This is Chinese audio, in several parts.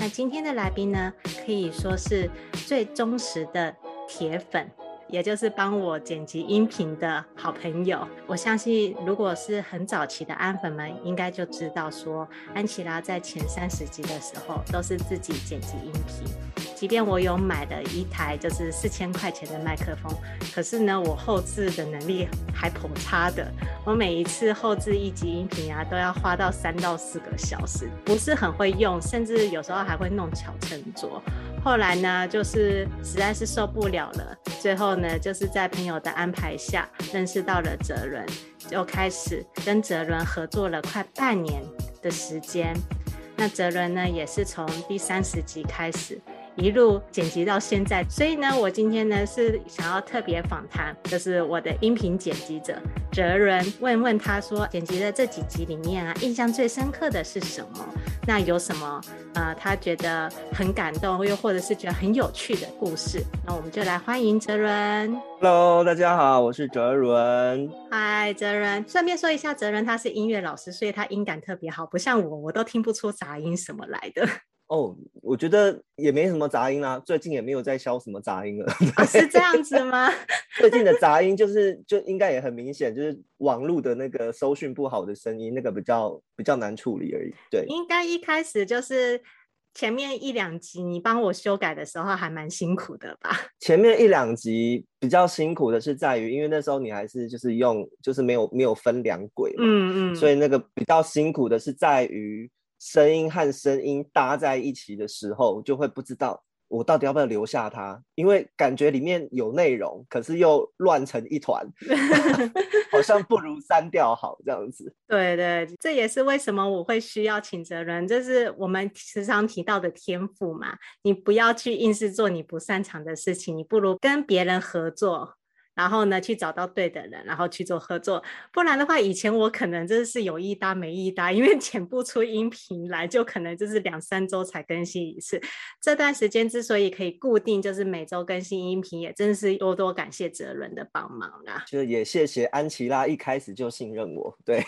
那今天的来宾呢，可以说是最忠实的铁粉。也就是帮我剪辑音频的好朋友，我相信如果是很早期的安粉们，应该就知道说，安琪拉在前三十集的时候都是自己剪辑音频。即便我有买了一台就是四千块钱的麦克风，可是呢，我后置的能力还颇差的。我每一次后置一集音频啊，都要花到三到四个小时，不是很会用，甚至有时候还会弄巧成拙。后来呢，就是实在是受不了了，最后呢，就是在朋友的安排下认识到了哲伦，就开始跟哲伦合作了快半年的时间。那哲伦呢，也是从第三十集开始。一路剪辑到现在，所以呢，我今天呢是想要特别访谈，就是我的音频剪辑者哲伦，问问他说，剪辑的这几集里面啊，印象最深刻的是什么？那有什么呃，他觉得很感动，又或者是觉得很有趣的故事？那我们就来欢迎哲伦。Hello，大家好，我是哲伦。嗨，哲伦。顺便说一下，哲伦他是音乐老师，所以他音感特别好，不像我，我都听不出杂音什么来的。哦，oh, 我觉得也没什么杂音啦，最近也没有在消什么杂音了。哦，是这样子吗？最近的杂音就是就应该也很明显，就是网络的那个收讯不好的声音，那个比较比较难处理而已。对，应该一开始就是前面一两集你帮我修改的时候还蛮辛苦的吧？前面一两集比较辛苦的是在于，因为那时候你还是就是用就是没有没有分两轨嘛，嗯嗯，所以那个比较辛苦的是在于。声音和声音搭在一起的时候，就会不知道我到底要不要留下它，因为感觉里面有内容，可是又乱成一团，好像不如删掉好这样子。对对，这也是为什么我会需要请哲人，就是我们时常提到的天赋嘛。你不要去硬是做你不擅长的事情，你不如跟别人合作。然后呢，去找到对的人，然后去做合作。不然的话，以前我可能真的是有一搭没一搭，因为剪不出音频来，就可能就是两三周才更新一次。这段时间之所以可以固定，就是每周更新音频，也真是多多感谢哲伦的帮忙啊！就也谢谢安琪拉一开始就信任我。对，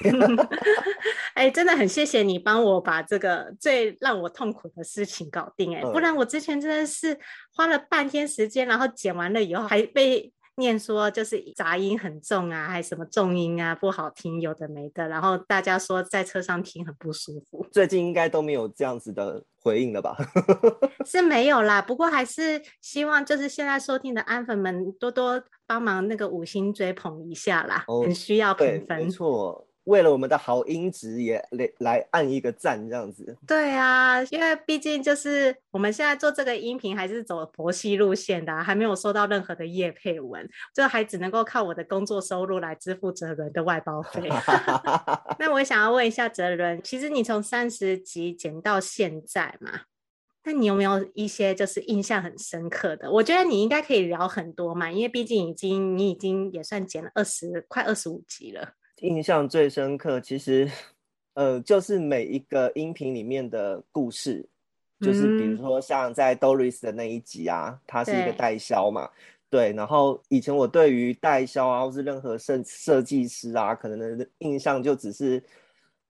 哎，真的很谢谢你帮我把这个最让我痛苦的事情搞定。哎，不然我之前真的是花了半天时间，然后剪完了以后还被。念说就是杂音很重啊，还什么重音啊，不好听，有的没的。然后大家说在车上听很不舒服。最近应该都没有这样子的回应了吧？是没有啦，不过还是希望就是现在收听的安粉们多多帮忙那个五星追捧一下啦，哦、很需要评分。没错。为了我们的好音质，也来来按一个赞，这样子。对啊，因为毕竟就是我们现在做这个音频，还是走佛系路线的，还没有收到任何的业配文，就还只能够靠我的工作收入来支付哲伦的外包费。那我想要问一下哲伦，其实你从三十集剪到现在嘛，那你有没有一些就是印象很深刻的？我觉得你应该可以聊很多嘛，因为毕竟已经你已经也算剪了二十快二十五集了。印象最深刻，其实，呃，就是每一个音频里面的故事，嗯、就是比如说像在 Doris 的那一集啊，他是一个代销嘛，对，对，然后以前我对于代销啊，或是任何设设计师啊，可能的印象就只是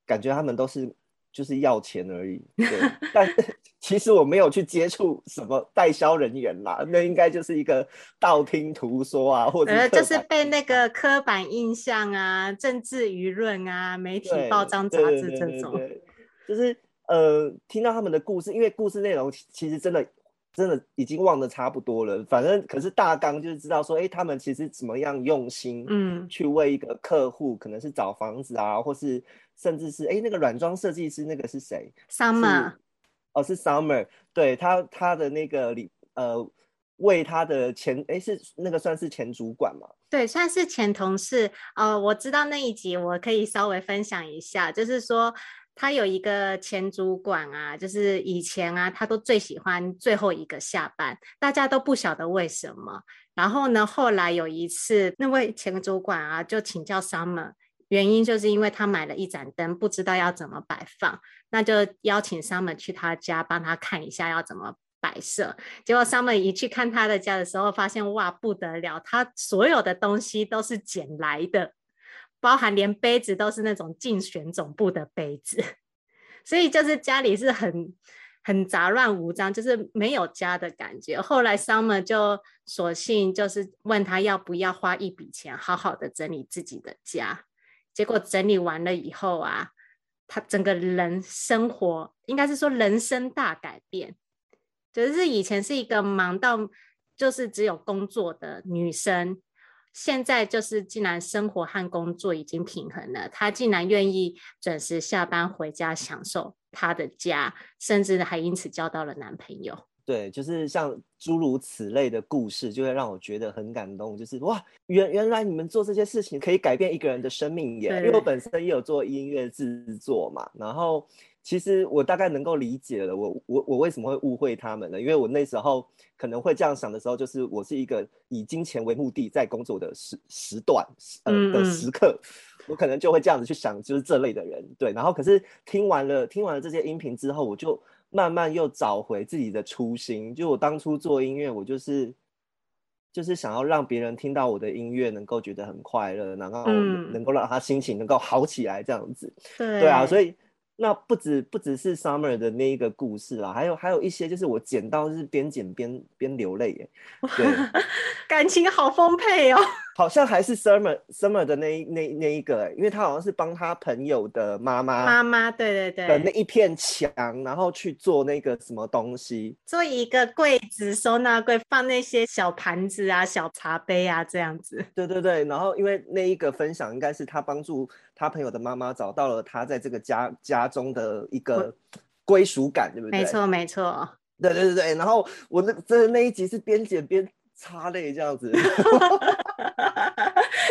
感觉他们都是。就是要钱而已，对。但其实我没有去接触什么代销人员啦，那应该就是一个道听途说啊，或者是就是被那个刻板印象啊、政治舆论啊、媒体报章杂志这种，就是呃，听到他们的故事，因为故事内容其实真的真的已经忘得差不多了。反正可是大纲就是知道说，哎，他们其实怎么样用心，嗯，去为一个客户，可能是找房子啊，或是。甚至是哎，那个软装设计师那个是谁？Summer，哦，是 Summer，对他他的那个里呃，为他的前哎是那个算是前主管嘛？对，算是前同事。呃，我知道那一集我可以稍微分享一下，就是说他有一个前主管啊，就是以前啊，他都最喜欢最后一个下班，大家都不晓得为什么。然后呢，后来有一次，那位前主管啊，就请教 Summer，原因就是因为他买了一盏灯，不知道要怎么摆放，那就邀请桑门去他家帮他看一下要怎么摆设。结果桑门一去看他的家的时候，发现哇，不得了，他所有的东西都是捡来的。包含连杯子都是那种竞选总部的杯子，所以就是家里是很很杂乱无章，就是没有家的感觉。后来桑门就索性就是问他要不要花一笔钱，好好的整理自己的家。结果整理完了以后啊，她整个人生活应该是说人生大改变，就是以前是一个忙到就是只有工作的女生。现在就是，既然生活和工作已经平衡了，她竟然愿意准时下班回家，享受她的家，甚至还因此交到了男朋友。对，就是像诸如此类的故事，就会让我觉得很感动。就是哇，原原来你们做这些事情可以改变一个人的生命耶！因为我本身也有做音乐制作嘛，然后。其实我大概能够理解了，我我我为什么会误会他们呢？因为我那时候可能会这样想的时候，就是我是一个以金钱为目的在工作的时时段，呃的时刻，我可能就会这样子去想，就是这类的人，对。然后可是听完了听完了这些音频之后，我就慢慢又找回自己的初心，就我当初做音乐，我就是就是想要让别人听到我的音乐能够觉得很快乐，然后能够让他心情能够好起来，这样子，对。对啊，所以。那不止不只是 Summer 的那一个故事啦，还有还有一些就是我剪到是边剪边边流泪耶，对，感情好丰沛哦。好像还是 Summer Summer 的那那那一个，因为他好像是帮他朋友的妈妈妈妈，对对对，的那一片墙，然后去做那个什么东西，做一个柜子收纳柜，放那些小盘子啊、小茶杯啊这样子。对对对，然后因为那一个分享应该是他帮助他朋友的妈妈找到了他在这个家家中的一个归属感，对不对？没错没错。对对对对，然后我那真的那一集是边剪边擦泪这样子。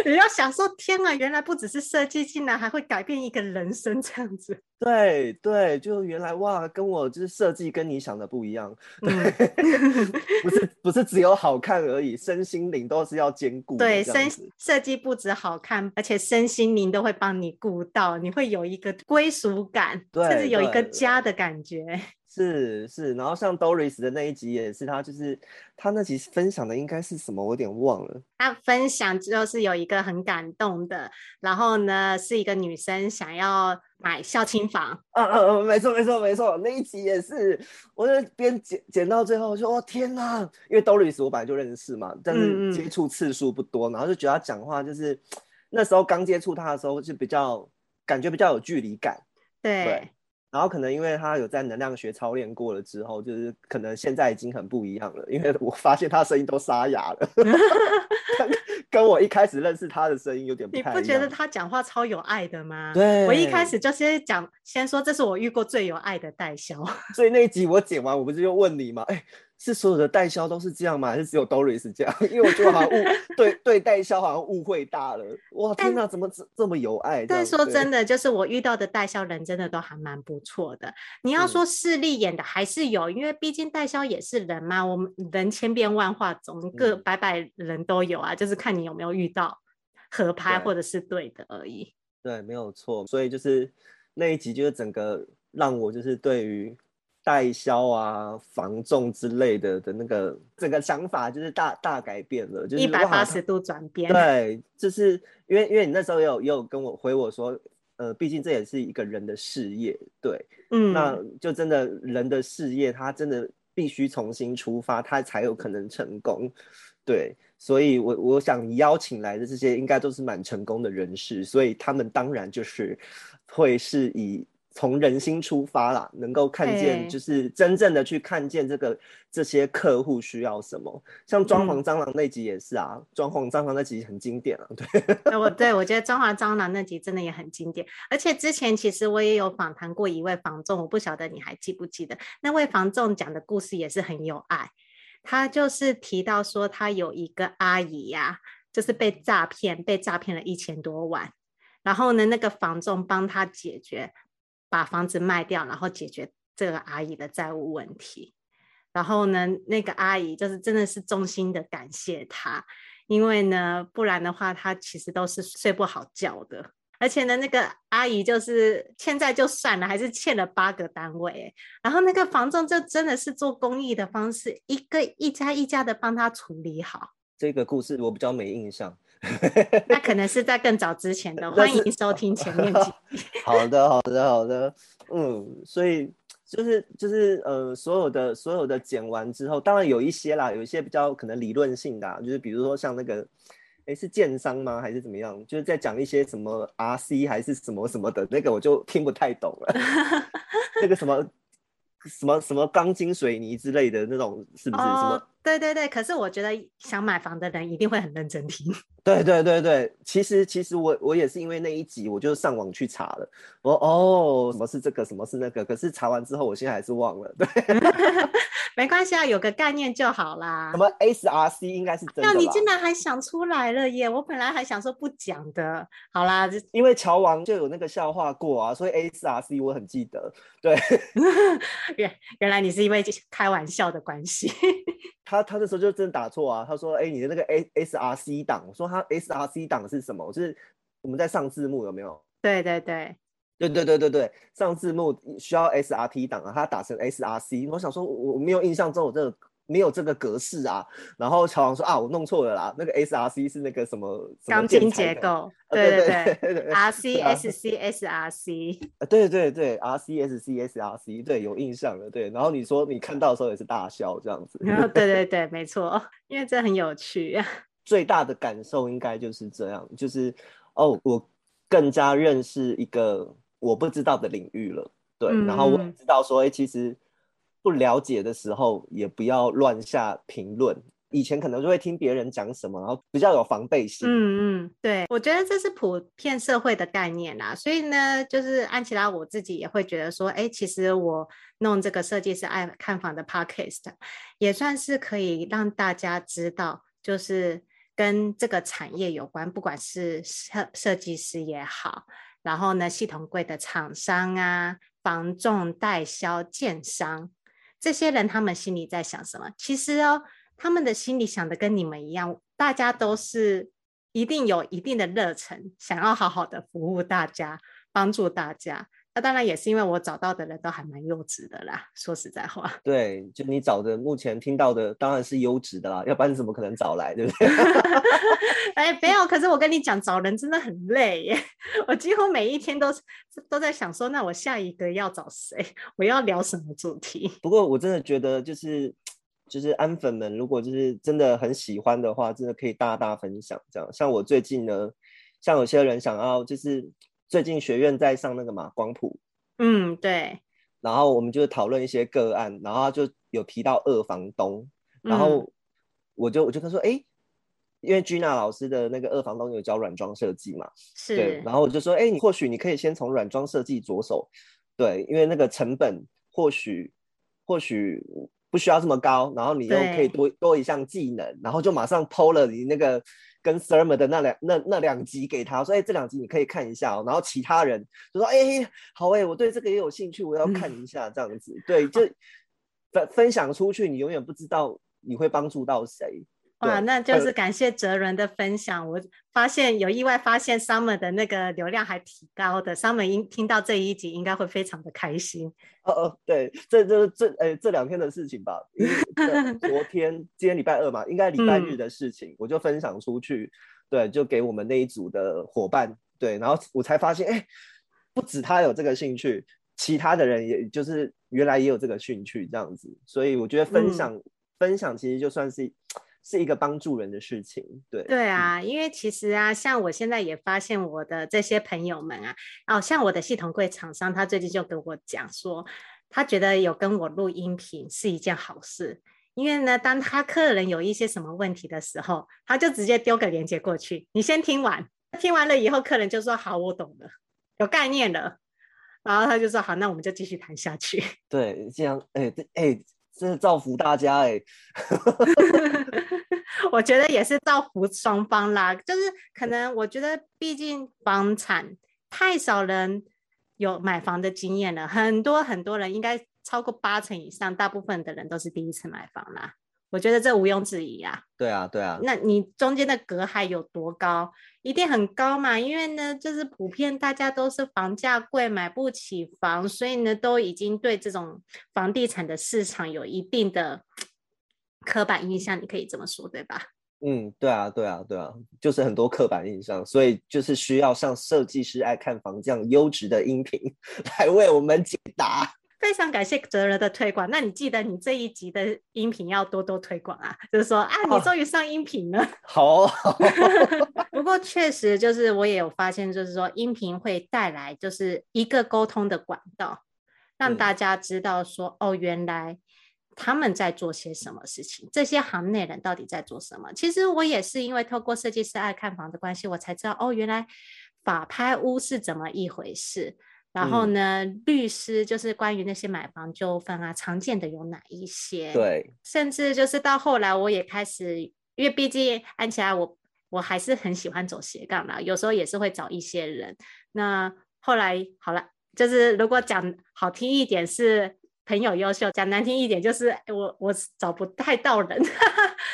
你要想说，天啊，原来不只是设计，竟然还会改变一个人生这样子。对对，就原来哇，跟我就是设计跟你想的不一样。对，嗯、不是不是只有好看而已，身心灵都是要兼顾。对，身设计不止好看，而且身心灵都会帮你顾到，你会有一个归属感，甚至有一个家的感觉。是是，然后像 Doris 的那一集也是，他就是他那集分享的应该是什么，我有点忘了。他分享就是有一个很感动的，然后呢是一个女生想要买孝亲房。嗯嗯嗯，没错没错没错，那一集也是，我就边剪剪到最后，我说哦天哪，因为 Doris 我本来就认识嘛，但是接触次数不多，嗯嗯，然后就觉得他讲话就是 那时候刚接触他的时候就比较感觉比较有距离感。对。对然后可能因为他有在能量学操练过了之后，就是可能现在已经很不一样了。因为我发现他声音都沙哑了，跟我一开始认识他的声音有点不太一样。你不觉得他讲话超有爱的吗？对，我一开始就先讲，先说这是我遇过最有爱的代销。所以那一集我剪完，我不是就问你吗？哎。是所有的代销都是这样吗？还是只有 Doris 这样？因为我觉得好像误对对代销好像误会大了。哇，天哪，怎么这这么有爱？但说真的，就是我遇到的代销人真的都还蛮不错的。你要说势利眼的还是有，嗯、因为毕竟代销也是人嘛，我们人千变万化，总各百百人都有啊，嗯、就是看你有没有遇到合拍或者是对的而已。对，对，没有错。所以就是那一集，就是整个让我就是对于。代销啊，防重之类的的那个整个想法就是大大改变了，就是一百八十度转变。对，就是因为因为你那时候也有也有跟我回我说，呃，毕竟这也是一个人的事业，对，嗯，那就真的人的事业，他真的必须重新出发，他才有可能成功，对，所以我我想邀请来的这些应该都是蛮成功的人士，所以他们当然就是会是以。从人心出发啦，能够看见，就是真正的去看见这个、欸、这些客户需要什么。像装潢蟑螂那集也是啊，装、嗯、潢蟑螂那集很经典啊。对，我 对我觉得装潢蟑螂那集真的也很经典。而且之前其实我也有访谈过一位房仲，我不晓得你还记不记得那位房仲讲的故事也是很有爱。他就是提到说，他有一个阿姨呀、啊，就是被诈骗，被诈骗了一千多万。然后呢，那个房仲帮他解决。把房子卖掉，然后解决这个阿姨的债务问题。然后呢，那个阿姨就是真的是衷心的感谢他，因为呢，不然的话，他其实都是睡不好觉的。而且呢，那个阿姨就是欠债就算了，还是欠了八个单位。然后那个房仲就真的是做公益的方式，一个一家一家的帮他处理好。这个故事我比较没印象，那可能是在更早之前的。欢迎收听前面。好的，好的，好的。嗯，所以。就是就是呃，所有的所有的剪完之后，当然有一些啦，有一些比较可能理论性的，啊，就是比如说像那个，哎，是建商吗？还是怎么样？就是在讲一些什么 RC 还是什么什么的那个，我就听不太懂了。那个什么什么什么钢筋水泥之类的那种，是不是？哦、什么？对对对。可是我觉得想买房的人一定会很认真听。对对对对，其实其实我我也是因为那一集，我就上网去查了。我哦，什么是这个，什么是那个？可是查完之后，我现在还是忘了。对，没关系啊，有个概念就好啦。什么 SRC 应该是真的。那你竟然还想出来了耶！我本来还想说不讲的。好啦，因为乔王就有那个笑话过啊，所以 SRC 我很记得。对，原原来你是因为开玩笑的关系。他他那时候就真打错啊！他说：“哎，你的那个 S S R C 档。”我说：“他 S R C 档是什么？”就是我们在上字幕有没有？对对对对对对对对，上字幕需要 S R T 档啊，他打成 S R C，我想说我没有印象中我这个。没有这个格式啊，然后乔王说啊，我弄错了啦，那个 S R C 是那个什么钢筋结构，对对对，R C S C S R C，对对对，R C S C S R C，对，有印象了，对，然后你说你看到的时候也是大笑这样子，对对对，没错，因为这很有趣，最大的感受应该就是这样，就是哦，我更加认识一个我不知道的领域了，对，嗯、然后我知道说，哎，其实。不了解的时候，也不要乱下评论。以前可能就会听别人讲什么，然后比较有防备心。嗯嗯，对，我觉得这是普遍社会的概念啦。所以呢，就是安琪拉我自己也会觉得说，哎，其实我弄这个设计师爱看房的 podcast，也算是可以让大家知道，就是跟这个产业有关，不管是设设计师也好，然后呢，系统柜的厂商啊，房仲代销、建商。这些人他们心里在想什么？其实哦，他们的心里想的跟你们一样，大家都是一定有一定的热忱，想要好好的服务大家，帮助大家。那当然也是因为我找到的人都还蛮优质的啦。说实在话，对，就你找的，目前听到的当然是优质的啦，要不然怎么可能找来，对不对？哎，不要！可是我跟你讲，找人真的很累耶。我几乎每一天都都在想说，那我下一个要找谁？我要聊什么主题？不过我真的觉得，就是就是安粉们，如果就是真的很喜欢的话，真的可以大大分享。这样，像我最近呢，像有些人想要就是。最近学院在上那个嘛光谱，嗯对，然后我们就讨论一些个案，然后就有提到二房东，然后我就我就跟他说，哎、欸，因为 Gina 老师的那个二房东有教软装设计嘛，是，对，然后我就说，哎、欸，你或许你可以先从软装设计着手，对，因为那个成本或许或许不需要这么高，然后你又可以多多一项技能，然后就马上 PO 了你那个。跟 Sermon 的那两那那两集给他说，哎，这两集你可以看一下哦。然后其他人就说，哎，好哎，我对这个也有兴趣，我要看一下这样子。嗯、对，就分分享出去，你永远不知道你会帮助到谁。哇，那就是感谢哲伦的分享。我发现有意外发现 Summer 的那个流量还挺高的，Summer 应听到这一集应该会非常的开心。哦哦，对，这这这诶这两天的事情吧，昨天今天礼拜二嘛，应该礼拜日的事情，嗯，我就分享出去，对，就给我们那一组的伙伴，对，然后我才发现，哎，不止他有这个兴趣，其他的人也就是原来也有这个兴趣这样子，所以我觉得分享，嗯，分享其实就算是。是一个帮助人的事情，对对啊、嗯，因为其实啊，像我现在也发现我的这些朋友们啊，哦，像我的系统柜厂商，他最近就跟我讲说，他觉得有跟我录音频是一件好事，因为呢，当他客人有一些什么问题的时候，他就直接丢个链接过去，你先听完，听完了以后，客人就说好，我懂了，有概念了，然后他就说好，那我们就继续谈下去。对，这样，哎，这，哎。真是造福大家哎、欸，我觉得也是造福双方啦。就是可能我觉得，毕竟房产太少人有买房的经验了，很多很多人应该超过八成以上，大部分的人都是第一次买房啦。我觉得这毋庸置疑啊。对啊，对啊。那你中间的隔阂有多高？一定很高嘛，因为呢，就是普遍大家都是房价贵，买不起房，所以呢，都已经对这种房地产的市场有一定的刻板印象，你可以这么说，对吧？嗯，对啊，对啊，对啊，就是很多刻板印象，所以就是需要像设计师爱看房这样优质的音频 来为我们解答。非常感谢哲人的推广。那你记得你这一集的音频要多多推广啊，就是说啊，你终于上音频了。好，好。不过确实就是我也有发现，就是说音频会带来就是一个沟通的管道，让大家知道说、嗯、哦，原来他们在做些什么事情，这些行内人到底在做什么。其实我也是因为透过设计师爱看房的关系，我才知道哦，原来法拍屋是怎么一回事。然后呢，嗯、律师就是关于那些买房纠纷啊，常见的有哪一些？对，甚至就是到后来，我也开始，因为毕竟安琪拉，我我还是很喜欢走斜杠啦，有时候也是会找一些人。那后来好了，就是如果讲好听一点是朋友优秀，讲难听一点就是我我找不太到人，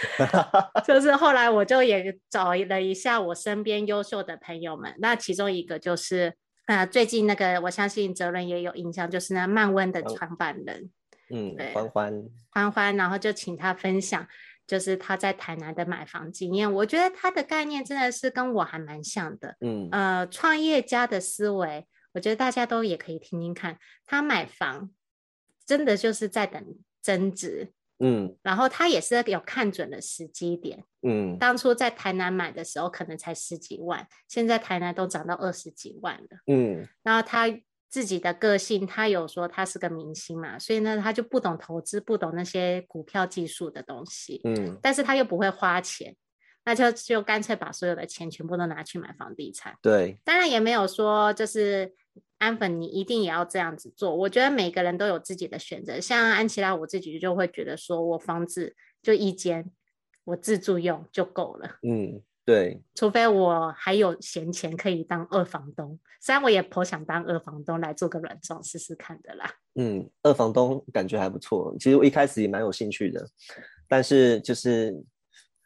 就是后来我就也找了一下我身边优秀的朋友们，那其中一个就是。啊，最近那个，我相信哲伦也有印象，就是那漫温的创办人，嗯，对，欢欢，欢欢，然后就请他分享，就是他在台南的买房经验。我觉得他的概念真的是跟我还蛮像的，嗯，呃，创业家的思维，我觉得大家都也可以听听看。他买房真的就是在等增值。嗯，然后他也是有看准了时机点。嗯，当初在台南买的时候可能才十几万，现在台南都涨到二十几万了。嗯，然后他自己的个性，他有说他是个明星嘛，所以呢，他就不懂投资，不懂那些股票技术的东西。嗯，但是他又不会花钱，那就就干脆把所有的钱全部都拿去买房地产。对，当然也没有说就是。安粉，你一定也要这样子做。我觉得每个人都有自己的选择。像安琪拉，我自己就会觉得说，我房子就一间，我自住用就够了。嗯，对。除非我还有闲钱可以当二房东，虽然我也颇想当二房东来做个软装试试看的啦。嗯，二房东感觉还不错。其实我一开始也蛮有兴趣的，但是就是。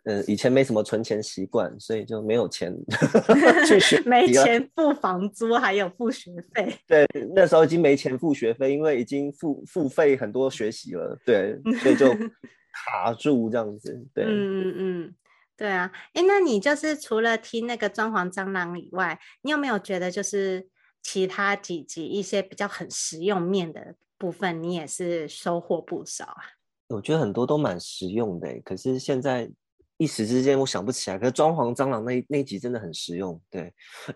嗯，以前没什么存钱习惯，所以就没有钱 去学，没钱付房租，还有付学费。对，那时候已经没钱付学费，因为已经付付费很多学习了，对，所以就卡住这样子。对，嗯嗯嗯，对啊。哎，那你就是除了听那个装潢蟑螂以外，你有没有觉得就是其他几集一些比较很实用面的部分，你也是收获不少啊？我觉得很多都蛮实用的，可是现在。一时之间我想不起来，可是装潢蟑螂那那集真的很实用，对，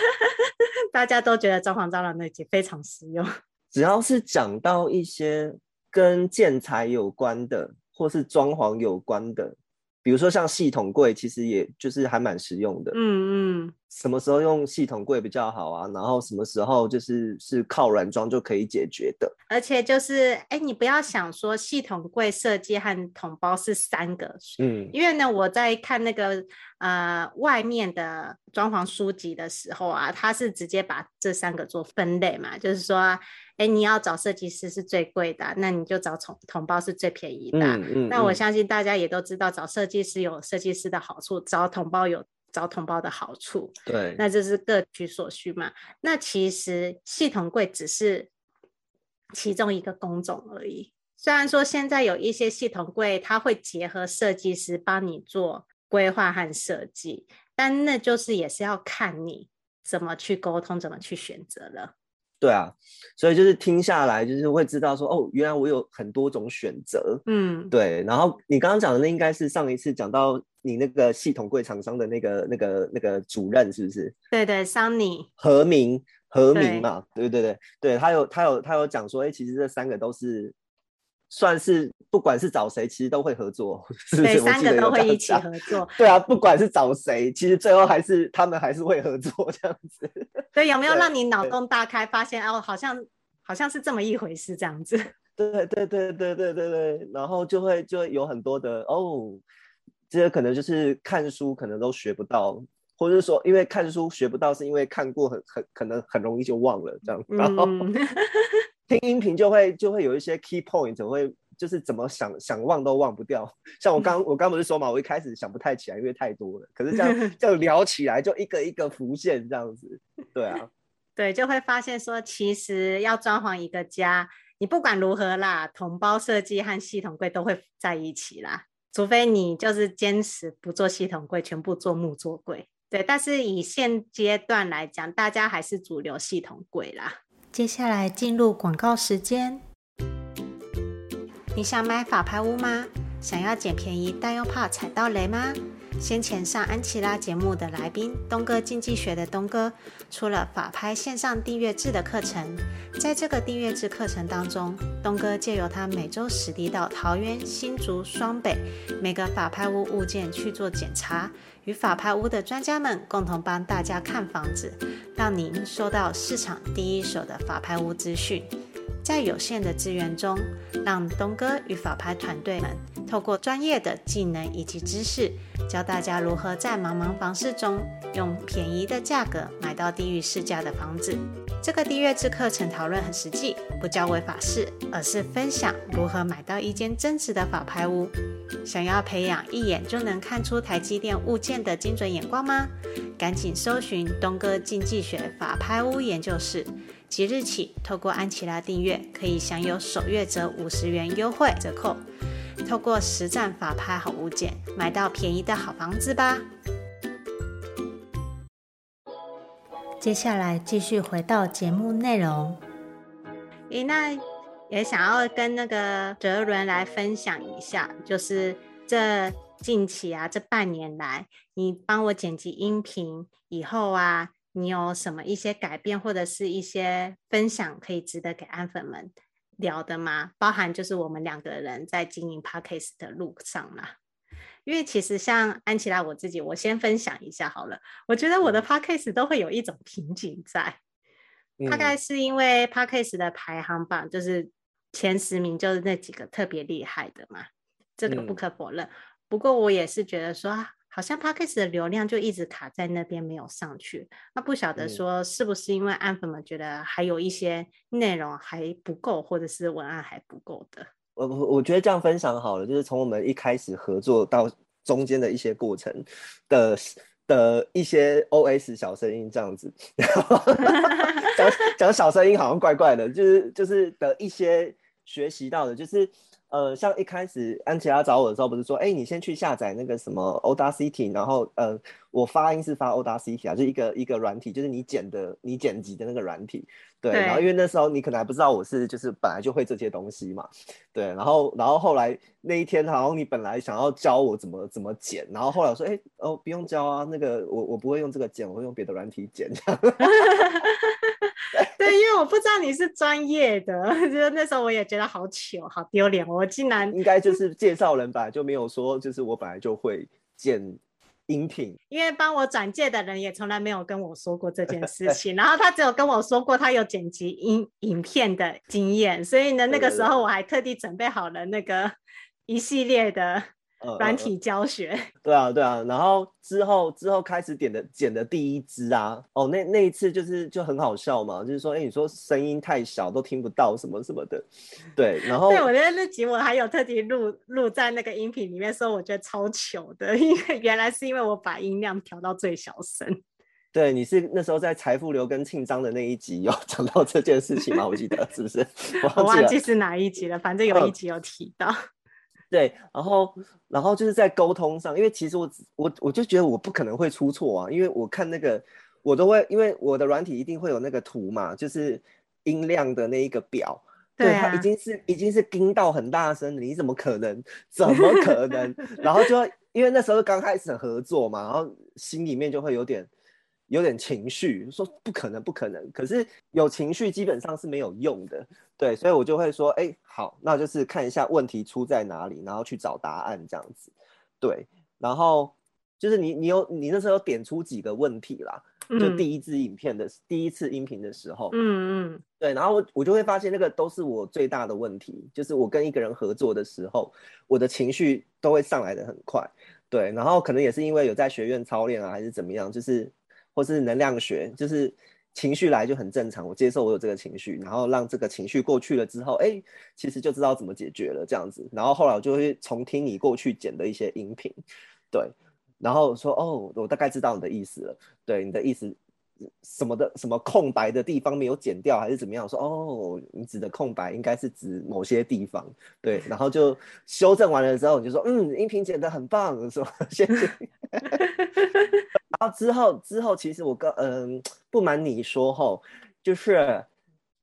大家都觉得装潢蟑螂那集非常实用。只要是讲到一些跟建材有关的，或是装潢有关的。比如说像系统柜，其实也就是还蛮实用的。嗯嗯，什么时候用系统柜比较好啊？然后什么时候就是是靠软装就可以解决的。而且就是，哎，你不要想说系统柜设计和桶包是三个。嗯，因为呢，我在看那个呃外面的装潢书籍的时候啊，他是直接把这三个做分类嘛，就是说。哎，你要找设计师是最贵的，那你就找统统包是最便宜的。嗯嗯。那我相信大家也都知道，找设计师有设计师的好处，找桶包有找同胞的好处。对。那这是各取所需嘛。那其实系统柜只是其中一个工种而已。虽然说现在有一些系统柜，它会结合设计师帮你做规划和设计，但那就是也是要看你怎么去沟通，怎么去选择了。对啊，所以就是听下来，就是会知道说，哦，原来我有很多种选择。嗯，对。然后你刚刚讲的那应该是上一次讲到你那个系统柜厂商的那个、那个、那个主任，是不是？对对，桑尼。何明，何明嘛，对对对对，他有他有他有讲说，哎，其实这三个都是。算是不管是找谁，其实都会合作。对，三个都会一起合作。对啊，不管是找谁，其实最后还是他们还是会合作这样子。对，有没有让你脑洞大开，发现哦，好像好像是这么一回事这样子。对对对对对对对，然后就会就会有很多的哦，这个可能就是看书可能都学不到，或者说因为看书学不到，是因为看过很很可能很容易就忘了这样。嗯。听音频就会就会有一些 key point，会就是怎么想想忘都忘不掉。像我刚我刚不是说嘛，我一开始想不太起来，因为太多了。可是这样 这样聊起来，就一个一个浮现这样子。对啊，对，就会发现说，其实要装潢一个家，你不管如何啦，同包设计和系统柜都会在一起啦。除非你就是坚持不做系统柜，全部做木做柜。对，但是以现阶段来讲，大家还是主流系统柜啦。接下来进入广告时间。你想买法拍屋吗？想要捡便宜但又怕踩到雷吗？先前上安琪拉节目的来宾东哥经济学的东哥，出了法拍线上订阅制的课程。在这个订阅制课程当中，东哥借由他每周实地到桃园、新竹、双北每个法拍屋物件去做检查，与法拍屋的专家们共同帮大家看房子，让您收到市场第一手的法拍屋资讯。在有限的资源中，让东哥与法拍团队们透过专业的技能以及知识，教大家如何在茫茫房市中用便宜的价格买到低于市价的房子。这个订阅制课程讨论很实际，不教违法事，而是分享如何买到一间真实的法拍屋。想要培养一眼就能看出台积电物件的精准眼光吗？赶紧搜寻东哥经济学法拍屋研究室。即日起，透过安琪拉订阅，可以享有首月折五十元优惠折扣。透过实战法拍好物件，买到便宜的好房子吧。接下来继续回到节目内容。诶，那也想要跟那个哲伦来分享一下，就是这近期啊，这半年来，你帮我剪辑音频以后啊。你有什么一些改变，或者是一些分享，可以值得给安粉们聊的吗？包含就是我们两个人在经营 Podcast 的路上啦。因为其实像安琪拉我自己，我先分享一下好了。我觉得我的 Podcast 都会有一种瓶颈在，嗯、大概是因为 Podcast 的排行榜就是前十名就是那几个特别厉害的嘛，这个不可否认。嗯、不过我也是觉得说。好像 Podcast 的流量就一直卡在那边没有上去，那不晓得说是不是因为安粉们觉得还有一些内容还不够，或者是文案还不够的。我我觉得这样分享好了，就是从我们一开始合作到中间的一些过程的的一些 OS 小声音这样子，讲讲小声音好像怪怪的，就是就是的一些学习到的，就是。呃，像一开始安琪拉找我的时候，不是说，哎，你先去下载那个什么 Audacity，然后，呃，我发音是发 Audacity 啊，就一个一个软体，就是你剪的、你剪辑的那个软体，对。对然后因为那时候你可能还不知道我是，就是本来就会这些东西嘛，对。然后，然后后来那一天，好像你本来想要教我怎么怎么剪，然后后来我说，哎，哦，不用教啊，那个我我不会用这个剪，我会用别的软体剪。这 样对，因为我不知道你是专业的，就是那时候我也觉得好糗、好丢脸，我竟然应该就是介绍人吧，就没有说就是我本来就会剪音频，因为帮我转介的人也从来没有跟我说过这件事 情，然后他只有跟我说过他有剪辑音影片的经验，所以呢，那个时候我还特地准备好了那个一系列的。软体教学，呃，对啊，对啊，然后之后之后开始点的剪的第一支啊，哦，那那一次就是就很好笑嘛，就是说，哎，你说声音太小都听不到什么什么的，对，然后对，我觉得那集我还有特地录录在那个音频里面说，我觉得超糗的，因为原来是因为我把音量调到最小声。对，你是那时候在财富流跟庆章的那一集有讲到这件事情吗？我记得是不是？我忘记是哪一集了，反正有一集有提到。哦对，然后，然后就是在沟通上，因为其实我我我就觉得我不可能会出错啊，因为我看那个我都会，因为我的软体一定会有那个图嘛，就是音量的那一个表，对，它已经是已经是叮到很大声，你怎么可能？怎么可能？然后就因为那时候刚开始合作嘛，然后心里面就会有点。有点情绪，说不可能，不可能。可是有情绪基本上是没有用的，对，所以我就会说，哎，好，那就是看一下问题出在哪里，然后去找答案这样子，对。然后就是你，你有你那时候点出几个问题啦，就第一支影片的、嗯、第一次音频的时候，嗯嗯，对。然后我我就会发现那个都是我最大的问题，就是我跟一个人合作的时候，我的情绪都会上来的很快。对，然后可能也是因为有在学院操练啊，还是怎么样，就是或是能量学，就是情绪来就很正常，我接受我有这个情绪，然后让这个情绪过去了之后，哎，其实就知道怎么解决了这样子。然后后来我就会重听你过去剪的一些音频，对，然后说哦，我大概知道你的意思了，对，你的意思。什么的什么空白的地方没有剪掉还是怎么样？说哦，你指的空白应该是指某些地方，对，然后就修正完了之后，你就说嗯，音频剪得很棒，说谢谢。然后之后之后，其实我跟嗯，不瞒你说吼，就是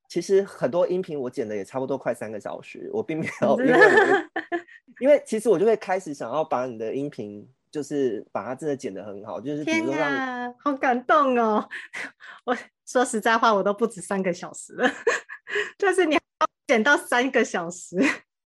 其实很多音频我剪的也差不多快三个小时，我并没有因为 因为其实我就会开始想要把你的音频。就是把它真的剪得很好，就是天啊，好感动哦！我说实在话，我都不止三个小时了，就是你要剪到三个小时，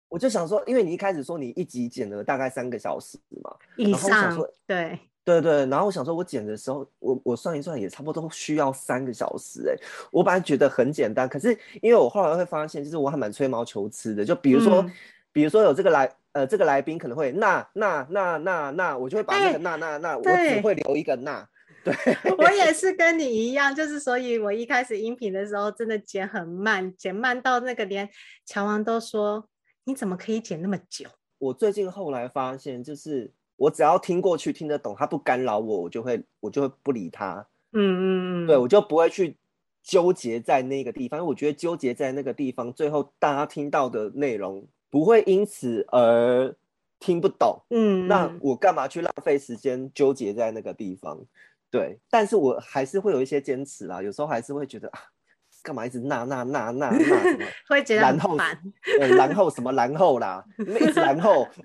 我就想说，因为你一开始说你一集剪了大概三个小时嘛，以上，对对对，然后我想说，我剪的时候，我我算一算也差不多需要三个小时哎，我本来觉得很简单，可是因为我后来会发现，就是我还蛮吹毛求疵的，就比如说，嗯、比如说有这个来。呃，这个来宾可能会那那那那那，我就会把那个那那那，我只会留一个那。对，我也是跟你一样，就是所以我一开始音频的时候真的剪很慢，剪慢到那个连乔王都说你怎么可以剪那么久？我最近后来发现，就是我只要听过去听得懂，他不干扰我，我就会我就会不理他。嗯嗯嗯，对，我就不会去纠结在那个地方，因为我觉得纠结在那个地方，最后大家听到的内容。不会因此而听不懂，嗯，那我干嘛去浪费时间纠结在那个地方？对，但是我还是会有一些坚持啦，有时候还是会觉得啊，干嘛一直那那那那那什么，会觉得然后，呃，然后什么然后啦，一直然后，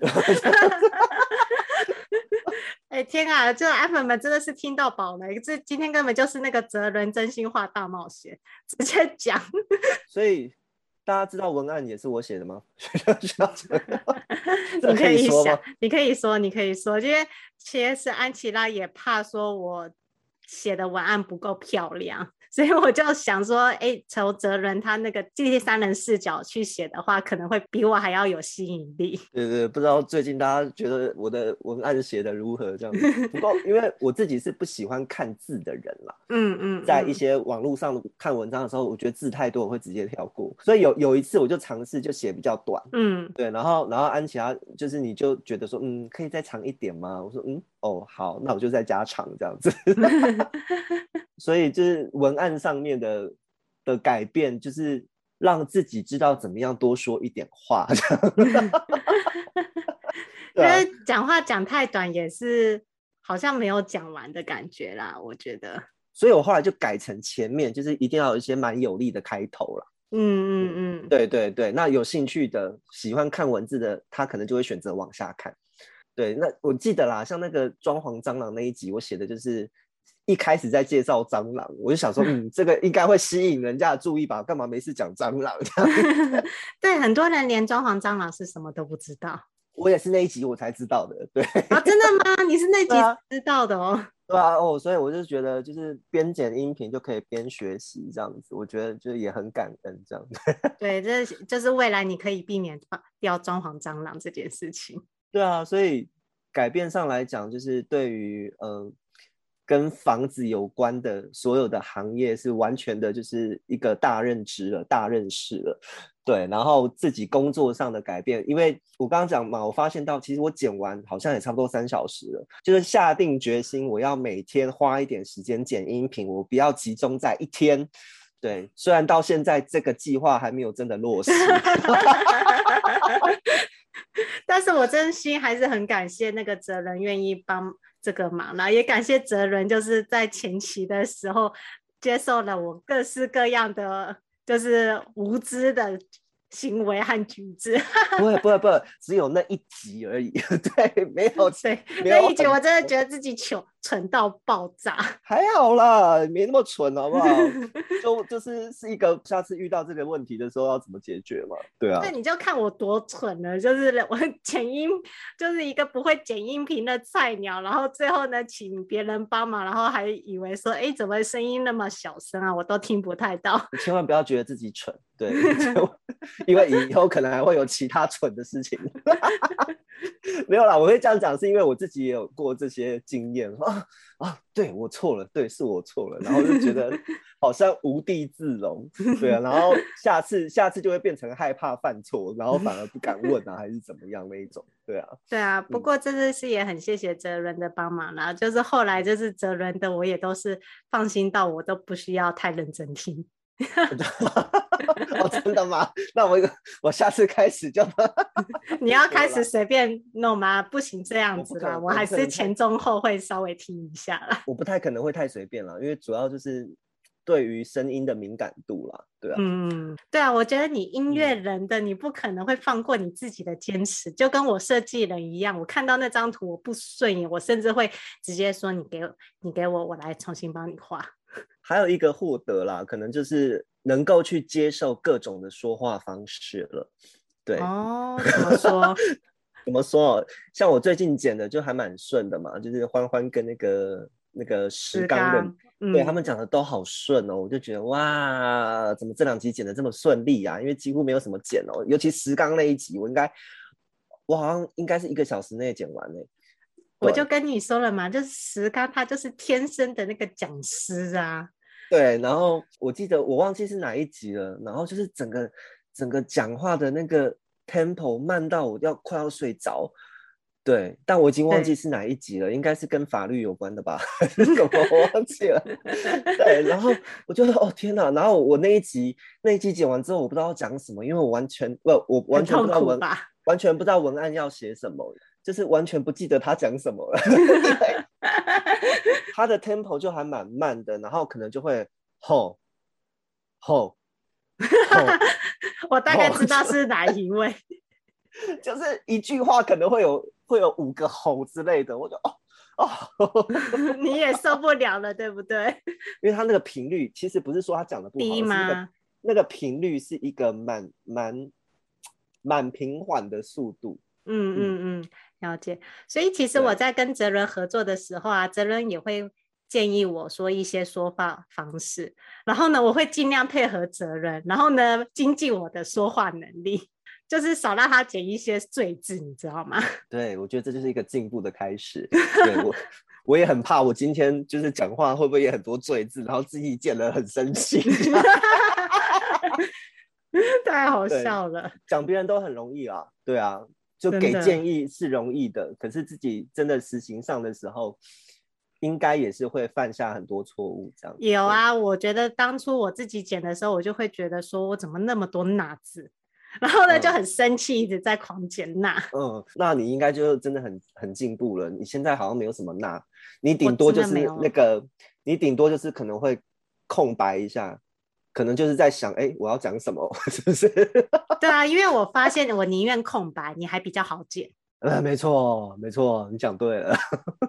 哎天啊，这安粉们真的是听到饱了，这今天根本就是那个哲伦真心话大冒险，直接讲，所以。大家知道文案也是我写的吗？你可以想，你可以说，你可以说，因为其实安琪拉也怕说我写的文案不够漂亮。所以我就想说，哎、欸，从哲伦他那个第三人视角去写的话，可能会比我还要有吸引力。对对，不知道最近大家觉得我的文案写的如何？这样子。不过因为我自己是不喜欢看字的人啦，嗯嗯，在一些网络上看文章的时候，我觉得字太多，我会直接跳过。所以有有一次我就尝试就写比较短，嗯，对，然后然后安琪拉就是你就觉得说，嗯，可以再长一点吗？我说，嗯。哦，好，那我就再加长这样子，所以就是文案上面的的改变，就是让自己知道怎么样多说一点话，因为讲话讲太短也是好像没有讲完的感觉啦，我觉得。所以我后来就改成前面就是一定要有一些蛮有力的开头了。嗯嗯嗯，对对对，那有兴趣的、喜欢看文字的，他可能就会选择往下看。对，那我记得啦，像那个装潢蟑螂那一集，我写的就是一开始在介绍蟑螂，我就想说，嗯，这个应该会吸引人家的注意吧？干嘛没事讲蟑螂？对，很多人连装潢蟑螂是什么都不知道。我也是那一集我才知道的。对啊，真的吗？你是那 集知道的哦？对啊，哦，所以我就觉得，就是边剪音频就可以边学习这样子，我觉得就也很感恩这样子。对，这就是未来你可以避免掉装潢蟑螂这件事情。对啊，所以改变上来讲，就是对于呃跟房子有关的所有的行业，是完全的就是一个大认知了、大认识了。对，然后自己工作上的改变，因为我刚刚讲嘛，我发现到其实我剪完好像也差不多三小时了，就是下定决心我要每天花一点时间剪音频，我不要集中在一天。对，虽然到现在这个计划还没有真的落实。但是我真心还是很感谢那个哲人愿意帮这个忙啦，也感谢哲人就是在前期的时候接受了我各式各样的就是无知的。行为和举止，不会不会不会，只有那一集而已。对，没有 对，那一集我真的觉得自己蠢蠢到爆炸。还好啦，没那么蠢，好不好？就就是是一个下次遇到这个问题的时候要怎么解决嘛？对啊。那你就看我多蠢了，就是我剪音就是一个不会剪音频的菜鸟，然后最后呢，请别人帮忙，然后还以为说，哎，怎么声音那么小声啊？我都听不太到。你千万不要觉得自己蠢。对，因为以后可能还会有其他蠢的事情。没有啦，我会这样讲，是因为我自己也有过这些经验啊啊，对我错了，对，是我错了，然后就觉得好像无地自容，对啊，然后下次下次就会变成害怕犯错，然后反而不敢问啊，还是怎么样那一种，对啊，对啊，不过这次是也很谢谢哲伦的帮忙啦，就是后来就是哲伦的，我也都是放心到我都不需要太认真听。哦，真的吗？那我我下次开始就 你要 开始随便弄吗？不行这样子啦，我，我还是前中后会稍微听一下啦。我不太可能会太随便了，因为主要就是对于声音的敏感度啦，对啊。嗯，对啊，我觉得你音乐人的，你不可能会放过你自己的坚持，嗯、就跟我设计人一样，我看到那张图我不顺眼，我甚至会直接说你给我，你给我，我来重新帮你画。还有一个获得啦，可能就是能够去接受各种的说话方式了。对哦，怎么说？怎么说？像我最近剪的就还蛮顺的嘛，就是欢欢跟那个那个石刚的，嗯、对他们讲的都好顺哦，我就觉得哇，怎么这两集剪的这么顺利啊？因为几乎没有什么剪哦，尤其石刚那一集，我应该我好像应该是一个小时内剪完嘞。我就跟你说了嘛，就是石刚他就是天生的那个讲师啊。对，然后我记得我忘记是哪一集了，然后就是整个整个讲话的那个 tempo 慢到我要快要睡着。对，但我已经忘记是哪一集了，应该是跟法律有关的吧？还是什么？我忘记了。对，然后我就说哦天哪，然后我那一集那一集剪完之后，我不知道要讲什么，因为我完全不，我完全不知道文完全不知道文案要写什么。就是完全不记得他讲什么了，他的 tempo 就还蛮慢的，然后可能就会吼吼，我大概知道是哪一位，就是一句话可能会有会有五个吼之类的，我就哦哦，你也受不了了，对不对？因为他那个频率其实不是说他讲的不好，低吗？那个频率是一个蛮蛮蛮平缓的速度，嗯嗯嗯。了解，所以其实我在跟哲伦合作的时候啊，哲伦也会建议我说一些说话方式，然后呢，我会尽量配合哲伦，然后呢，精进我的说话能力，就是少让他减一些罪字，你知道吗？对，我觉得这就是一个进步的开始。对我，我也很怕我今天就是讲话会不会也很多罪字，然后自己剪了很生气。太好笑了，讲别人都很容易啊，对啊。就给建议是容易的，的可是自己真的实行上的时候，应该也是会犯下很多错误。这样有啊，我觉得当初我自己剪的时候，我就会觉得说我怎么那么多那字，然后呢、嗯、就很生气，一直在狂剪那。嗯，那你应该就真的很很进步了。你现在好像没有什么那，你顶多就是那个，你顶多就是可能会空白一下。可能就是在想，哎、欸，我要讲什么，是不是？对啊，因为我发现我宁愿空白，你还比较好剪。呃，没错，没错，你讲对了。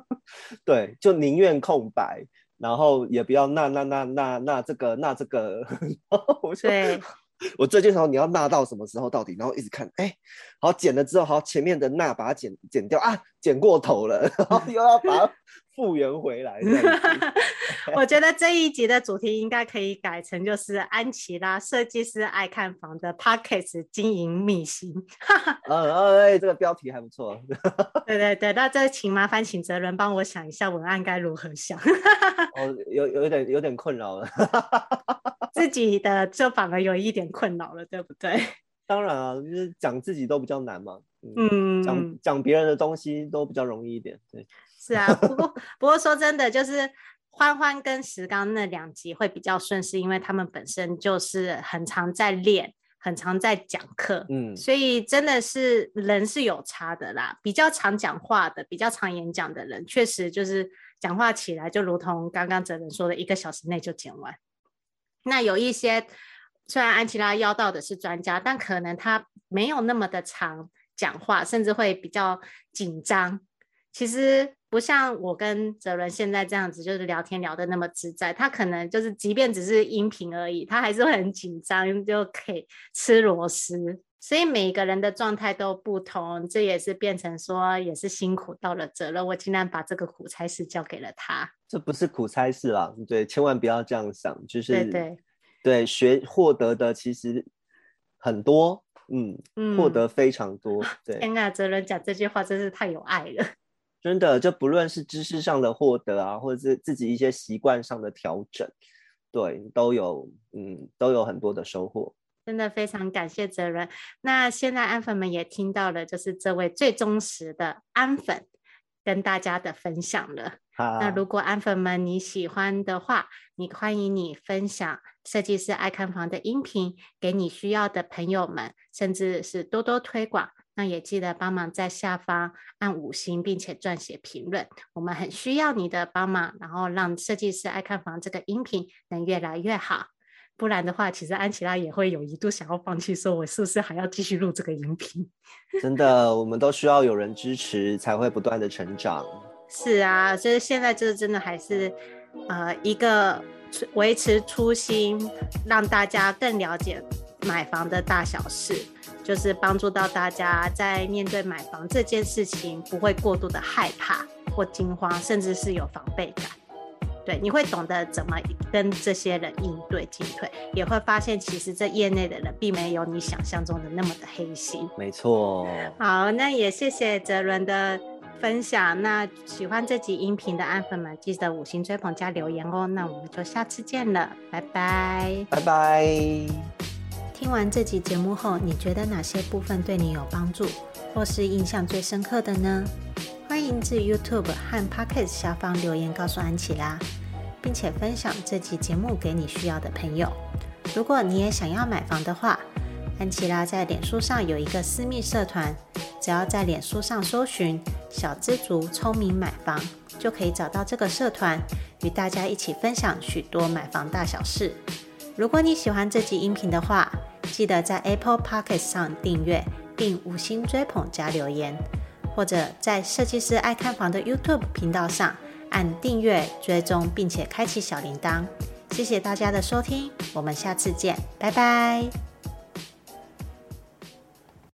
对，就宁愿空白，然后也不要那那那那那这个那这个。对。我最近时候你要纳到什么时候到底？然后一直看，哎、欸，好剪了之后，好前面的那把它剪剪掉啊，剪过头了，然后又要把它复原回来。我觉得这一集的主题应该可以改成就是安琪拉设计师爱看房的 Podcast 经营秘辛。嗯嗯，哎，这个标题还不错。对对对，那这请麻烦请哲伦帮我想一下文案该如何想。哦，有有点有点困扰了。自己的就反而有一点困扰了，对不对？当然啊，就是讲自己都比较难嘛。嗯，讲讲别人的东西都比较容易一点。对，是啊。不过不过说真的，就是欢欢跟石刚那两集会比较顺，是因为他们本身就是很常在练，很常在讲课。嗯，所以真的是人是有差的啦。比较常讲话的，比较常演讲的人，确实就是讲话起来就如同刚刚哲人说的，一个小时内就讲完。那有一些，虽然安琪拉邀到的是专家，但可能他没有那么的常讲话，甚至会比较紧张。其实不像我跟泽伦现在这样子，就是聊天聊得那么自在。他可能就是，即便只是音频而已，他还是会很紧张，就可以吃螺丝。所以每个人的状态都不同，这也是变成说，也是辛苦到了责任。我竟然把这个苦差事交给了他。这不是苦差事啦，对，千万不要这样想，就是对对，对学获得的其实很多，嗯嗯，获得非常多。对，天啊，哲伦讲这句话真是太有爱了。真的，就不论是知识上的获得啊，或者是自己一些习惯上的调整，对，都有，嗯，都有很多的收获。真的非常感谢哲伦。那现在安粉们也听到了，就是这位最忠实的安粉跟大家的分享了。那如果安粉们你喜欢的话，你欢迎你分享设计师爱看房的音频给你需要的朋友们，甚至是多多推广。那也记得帮忙在下方按五星，并且撰写评论，我们很需要你的帮忙，然后让设计师爱看房这个音频能越来越好。不然的话，其实安琪拉也会有一度想要放弃，说我是不是还要继续录这个音频？真的，我们都需要有人支持，才会不断的成长。是啊，就是现在就是真的还是呃一个维持初心，让大家更了解买房的大小事。就是帮助到大家在面对买房这件事情，不会过度的害怕或惊慌，甚至是有防备感。对，你会懂得怎么跟这些人应对进退，也会发现其实这业内的人并没有你想象中的那么的黑心。没错。好，那也谢谢哲伦的分享。那喜欢这集音频的安粉们，记得五星追捧加留言哦。那我们就下次见了，拜拜。拜拜。听完这集节目后，你觉得哪些部分对你有帮助，或是印象最深刻的呢？欢迎至 YouTube 和 Pocket 下方留言告诉安琪拉，并且分享这集节目给你需要的朋友。如果你也想要买房的话，安琪拉在脸书上有一个私密社团，只要在脸书上搜寻“小知足聪明买房”，就可以找到这个社团，与大家一起分享许多买房大小事。如果你喜欢这集音频的话，记得在 Apple Podcast 上订阅并五星追捧加留言，或者在设计师爱看房的 YouTube 频道上按订阅追踪，并且开启小铃铛。谢谢大家的收听，我们下次见，拜拜。